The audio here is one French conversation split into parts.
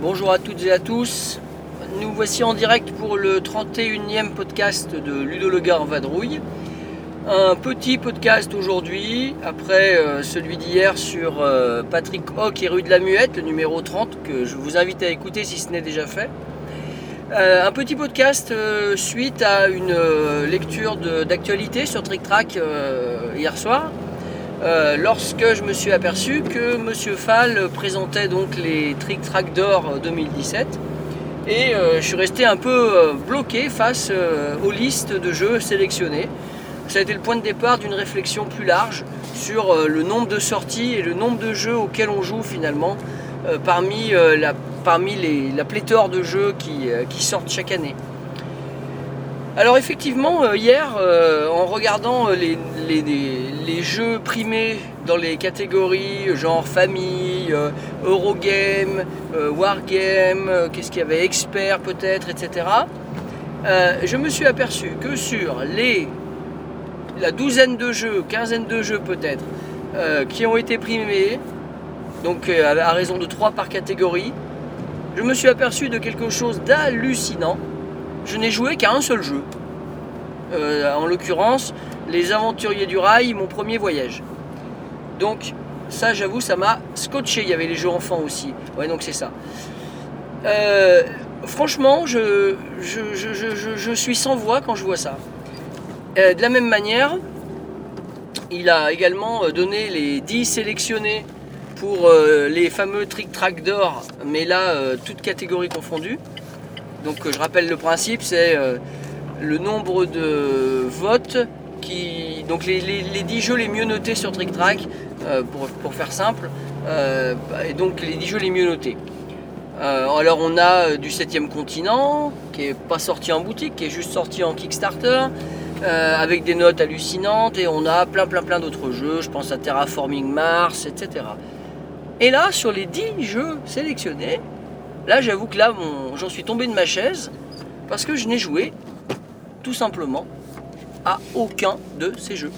Bonjour à toutes et à tous. Nous voici en direct pour le 31e podcast de Ludo le gars en vadrouille. Un petit podcast aujourd'hui, après euh, celui d'hier sur euh, Patrick Hock et rue de la Muette, le numéro 30, que je vous invite à écouter si ce n'est déjà fait. Euh, un petit podcast suite à une lecture d'actualité sur Trick Track hier soir, lorsque je me suis aperçu que Monsieur Fall présentait donc les Trick Track d'or euh, 2017 et je suis resté un peu bloqué face aux listes de jeux sélectionnés. Ça a été le point de départ d'une réflexion plus large sur euh, le nombre de sorties et le nombre de jeux auxquels on joue finalement euh, parmi, euh, la, parmi les- la pléthore de jeux qui, qui sortent chaque année. Alors effectivement, hier, en regardant les, les- les- jeux primés dans les catégories genre famille, Eurogame, Wargame, qu'est-ce qu'il y avait, expert peut-être, etc. je me suis aperçu que sur les la douzaine de jeux, quinzaine de jeux peut-être, euh, qui ont été primés, donc euh, à raison de 3 par catégorie, je me suis aperçu de quelque chose d'hallucinant. Je n'ai joué qu'à un seul jeu. Euh, en l'occurrence, Les Aventuriers du Rail, mon premier voyage. Donc, ça, j'avoue, ça m'a scotché. Il y avait les jeux enfants aussi. Ouais, donc c'est ça. Franchement, je suis sans voix quand je vois ça. Euh, de la même manière, il a également euh, donné les 10 sélectionnés pour euh, les fameux Trick Track d'or, mais là, toutes catégories confondues. Donc je rappelle le principe, c'est le nombre de votes qui. Donc les, les- les 10 jeux les mieux notés sur Trick Track, pour, pour faire simple, et donc les 10 jeux les mieux notés. Alors on a du 7ème continent, qui est pas sorti en boutique, qui est juste sorti en Kickstarter, euh, avec des notes hallucinantes, et on a plein plein plein d'autres jeux, je pense à Terraforming Mars, etc. Et là, sur les 10 jeux sélectionnés, là j'avoue que là j'en suis tombé de ma chaise, parce que je n'ai joué tout simplement à aucun de ces jeux.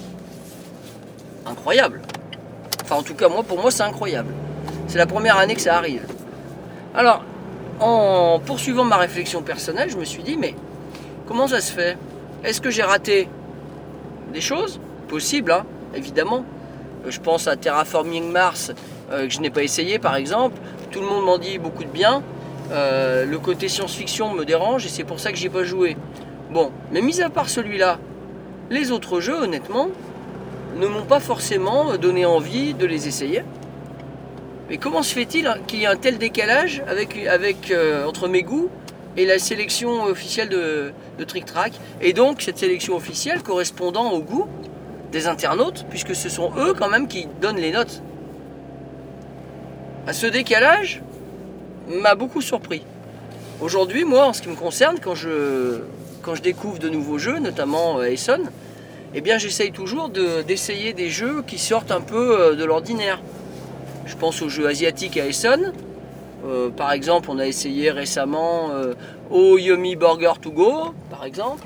Incroyable. Enfin en tout cas moi pour moi c'est incroyable. C'est la première année que ça arrive. Alors, en poursuivant ma réflexion personnelle, je me suis dit, mais comment ça se fait? Est-ce que j'ai raté des choses Possible, hein, évidemment. Euh, Je pense à Terraforming Mars, euh, que je n'ai pas essayé par exemple. Tout le monde m'en dit beaucoup de bien. Euh, le côté science-fiction me dérange et c'est pour ça que j'y ai pas joué. Bon, mais mis à part celui-là, les autres jeux, honnêtement, ne m'ont pas forcément donné envie de les essayer. Mais comment se fait-il hein, qu'il y ait un tel décalage entre mes goûts et la sélection officielle de, de Trick Track Et donc cette sélection officielle correspondant au goût des internautes, puisque ce sont eux quand même qui donnent les notes. À ce décalage m'a beaucoup surpris. Aujourd'hui, moi, en ce qui me concerne, quand je, découvre de nouveaux jeux, notamment euh, Essonne, eh bien j'essaye toujours de- d'essayer des jeux qui sortent un peu euh, de l'ordinaire. Je pense aux jeux asiatiques à Essen. Euh, par exemple, on a essayé récemment euh, Oh Yummy Burger to Go, par exemple,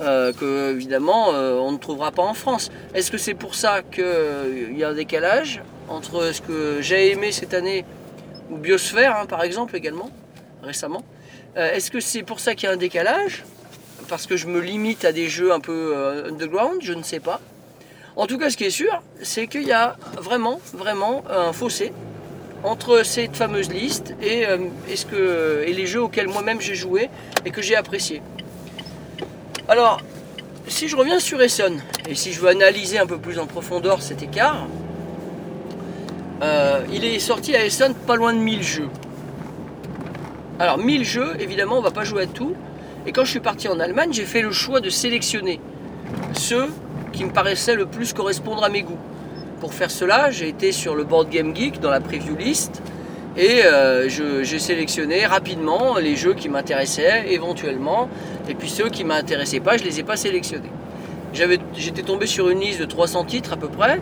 euh, que évidemment euh, on ne trouvera pas en France. Est-ce que c'est pour ça qu'il y a un décalage entre ce que j'ai aimé cette année ou Biosphère, hein, par exemple, également, récemment? Euh, Est-ce que c'est pour ça qu'il y a un décalage? Parce que je me limite à des jeux un peu euh, underground? Je ne sais pas. En tout cas, ce qui est sûr, c'est qu'il y a vraiment, vraiment un fossé entre cette fameuse liste et, euh, et les jeux auxquels moi-même j'ai joué et que j'ai apprécié. Alors, si je reviens sur Essonne, et si je veux analyser un peu plus en profondeur cet écart, euh, il est sorti à Essonne pas loin de 1000 jeux. Alors 1000 jeux, évidemment, on va pas jouer à tout. Et quand je suis parti en Allemagne, j'ai fait le choix de sélectionner ceux qui me paraissaient le plus correspondre à mes goûts. Pour faire cela, j'ai été sur le Board Game Geek dans la preview list et euh, j'ai sélectionné rapidement les jeux qui m'intéressaient éventuellement et puis ceux qui m'intéressaient pas, je les ai pas sélectionnés. j'étais tombé sur une liste de 300 titres à peu près,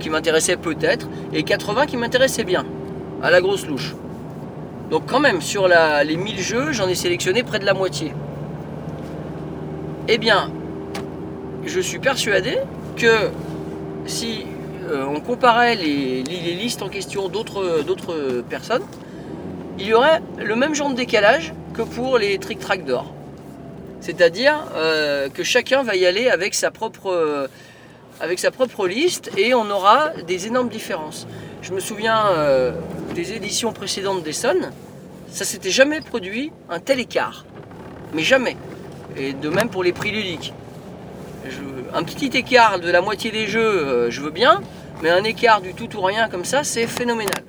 qui m'intéressaient peut-être, et 80 qui m'intéressaient bien, à la grosse louche. Donc quand même, sur les 1000 jeux, j'en ai sélectionné près de la moitié. Eh bien, je suis persuadé que si euh, on comparait les, listes en question d'autres personnes, il y aurait le même genre de décalage que pour les trick track d'or. C'est-à-dire euh, que chacun va y aller avec sa propre euh, avec sa propre liste et on aura des énormes différences. Je me souviens des éditions précédentes d'Essonne, ça s'était jamais produit un tel écart. Mais jamais. Et de même pour les prix ludiques. Un petit écart de la moitié des jeux, euh, je veux bien, mais un écart du tout ou rien comme ça, c'est phénoménal.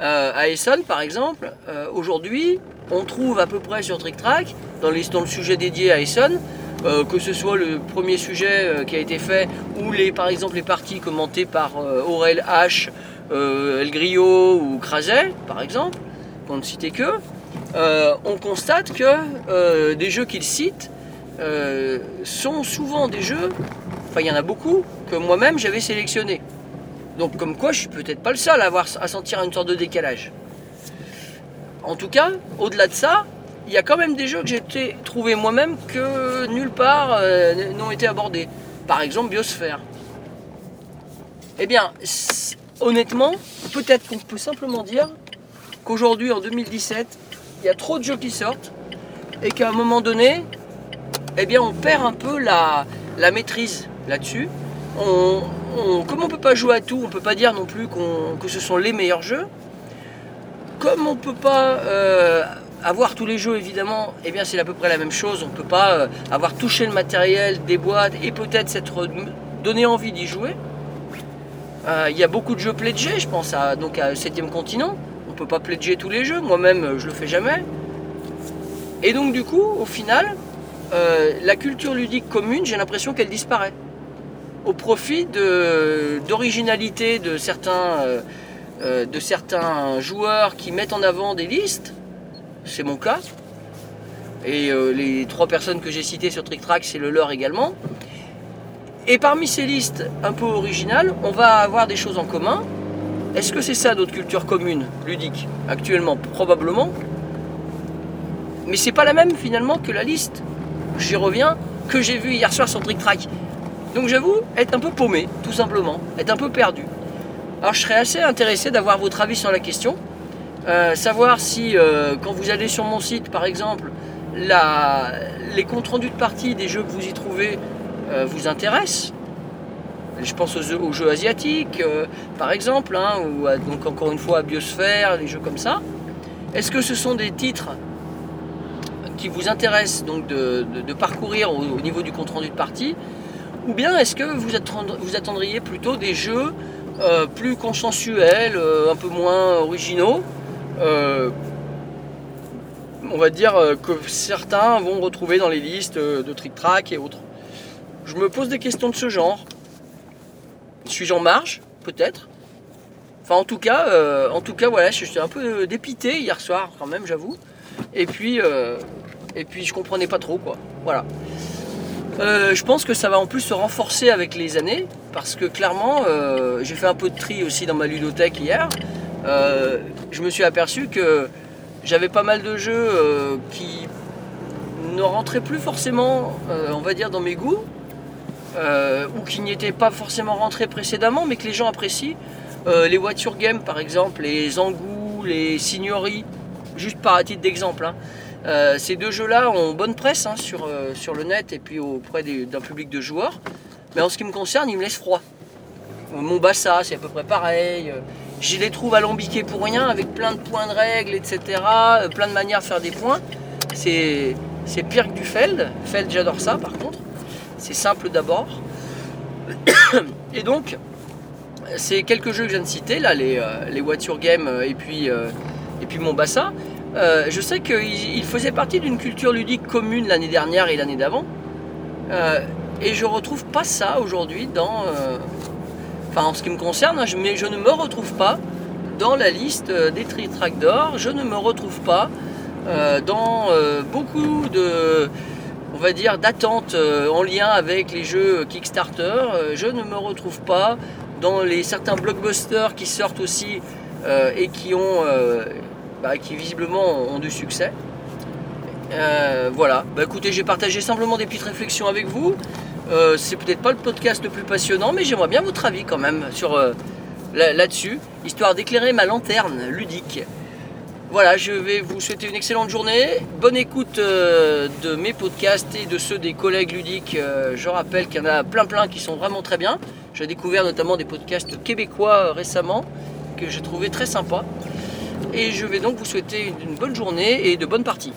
Euh, à Essonne, par exemple, euh, aujourd'hui, on trouve à peu près sur Trick Track, dans, les, dans le sujet dédié à Essonne, euh, que ce soit le premier sujet qui a été fait, ou les, par exemple les parties commentées par Aurel H, El Grillo ou Craset, par exemple, pour ne citer que, on constate que des jeux qu'il cite euh, sont souvent des jeux, enfin il y en a beaucoup, que moi-même j'avais sélectionnés. Donc comme quoi je suis peut-être pas le seul à, avoir, à sentir une sorte de décalage. En tout cas, au-delà de ça, il y a quand même des jeux que j'ai trouvé moi-même que nulle part euh, n'ont été abordés. Par exemple Biosphère. Eh bien, honnêtement, peut-être qu'on peut simplement dire qu'aujourd'hui, en 2017, il y a trop de jeux qui sortent et qu'à un moment donné, eh bien, on perd un peu la, maîtrise là-dessus. Comme on ne peut pas jouer à tout, on ne peut pas dire non plus que ce sont les meilleurs jeux. Comme on ne peut pas euh, avoir tous les jeux, évidemment, eh bien, c'est à peu près la même chose. On ne peut pas euh, avoir touché le matériel des boîtes et peut-être s'être donné envie d'y jouer. Euh, Il y a beaucoup de jeux pledgés, je pense à, donc à 7ème continent. On ne peut pas pledger tous les jeux, moi-même je le fais jamais. Et donc du coup, au final, euh, la culture ludique commune, j'ai l'impression qu'elle disparaît. Au profit d'originalité de, certains, euh, euh, de certains joueurs qui mettent en avant des listes. C'est mon cas. Et les trois personnes que j'ai citées sur Trick Track, c'est le leur également. Et parmi ces listes un peu originales, on va avoir des choses en commun. Est-ce que c'est ça notre culture commune, ludique, actuellement? Probablement. Mais c'est pas la même finalement que la liste, j'y reviens, que j'ai vue hier soir sur Trick Track. Donc j'avoue être un peu paumé, tout simplement, être un peu perdu. Alors je serais assez intéressé d'avoir votre avis sur la question. Euh, savoir si euh, quand vous allez sur mon site par exemple, les comptes rendus de partie des jeux que vous y trouvez euh, vous intéressent. Je pense aux jeux, asiatiques, par exemple, hein, ou donc encore une fois à Biosphère, des jeux comme ça. Est-ce que ce sont des titres qui vous intéressent donc de, parcourir au, au niveau du compte rendu de partie, ou bien est-ce que vous, vous attendriez plutôt des jeux euh, plus consensuels, euh, un peu moins originaux, euh, on va dire que certains vont retrouver dans les listes de Trick Track et autres? Je me pose des questions de ce genre. Suis-je en marge Peut-être? Enfin, en tout cas, en tout cas, voilà, je suis un peu dépité hier soir, quand même, j'avoue. Et puis, et puis, je comprenais pas trop, quoi. Voilà. Euh, je pense que ça va en plus se renforcer avec les années, parce que clairement, euh, j'ai fait un peu de tri aussi dans ma ludothèque hier. Euh, je me suis aperçu que j'avais pas mal de jeux qui ne rentraient plus forcément, on va dire, dans mes goûts, ou qui n'y étaient pas forcément rentrés précédemment, mais que les gens apprécient. Les voitures game, par exemple, les Angou, les Signori, juste par titre d'exemple. hein. Euh, ces deux jeux-là ont bonne presse hein, sur, euh, sur le net et puis auprès d'un public de joueurs. Mais en ce qui me concerne, ils me laissent froid. Euh, Mon Bassa, c'est à peu près pareil. Je les trouve alambiqués pour rien, avec plein de points de règles, etc. Plein de manières de faire des points. C'est pire que du Feld. Feld, j'adore ça par contre. C'est simple d'abord. Et donc, ces quelques jeux que je viens de citer, là, les, euh, les voitures game et puis, euh, et euh, je sais qu'ils ils faisaient partie d'une culture ludique commune l'année dernière et l'année d'avant. Euh, et je retrouve pas ça aujourd'hui dans. euh, Enfin, en ce qui me concerne, hein, je- mais je ne me retrouve pas dans la liste des tri tracks d'or. Je ne me retrouve pas dans beaucoup de. on va dire, d'attente euh, en lien avec les jeux Kickstarter. Je ne me retrouve pas dans les certains blockbusters qui sortent aussi et qui ont, bah, qui visiblement ont du succès. Euh, voilà. Bah, écoutez, j'ai partagé simplement des petites réflexions avec vous. Euh, c'est peut-être pas le podcast le plus passionnant, mais j'aimerais bien votre avis quand même sur euh, là- là-dessus, histoire d'éclairer ma lanterne ludique. Voilà, je vais vous souhaiter une excellente journée. Bonne écoute de mes podcasts et de ceux des collègues ludiques. Je rappelle qu'il y en a plein plein qui sont vraiment très bien. J'ai découvert notamment des podcasts québécois récemment que j'ai trouvé très sympas et je vais donc vous souhaiter une bonne journée et de bonnes parties.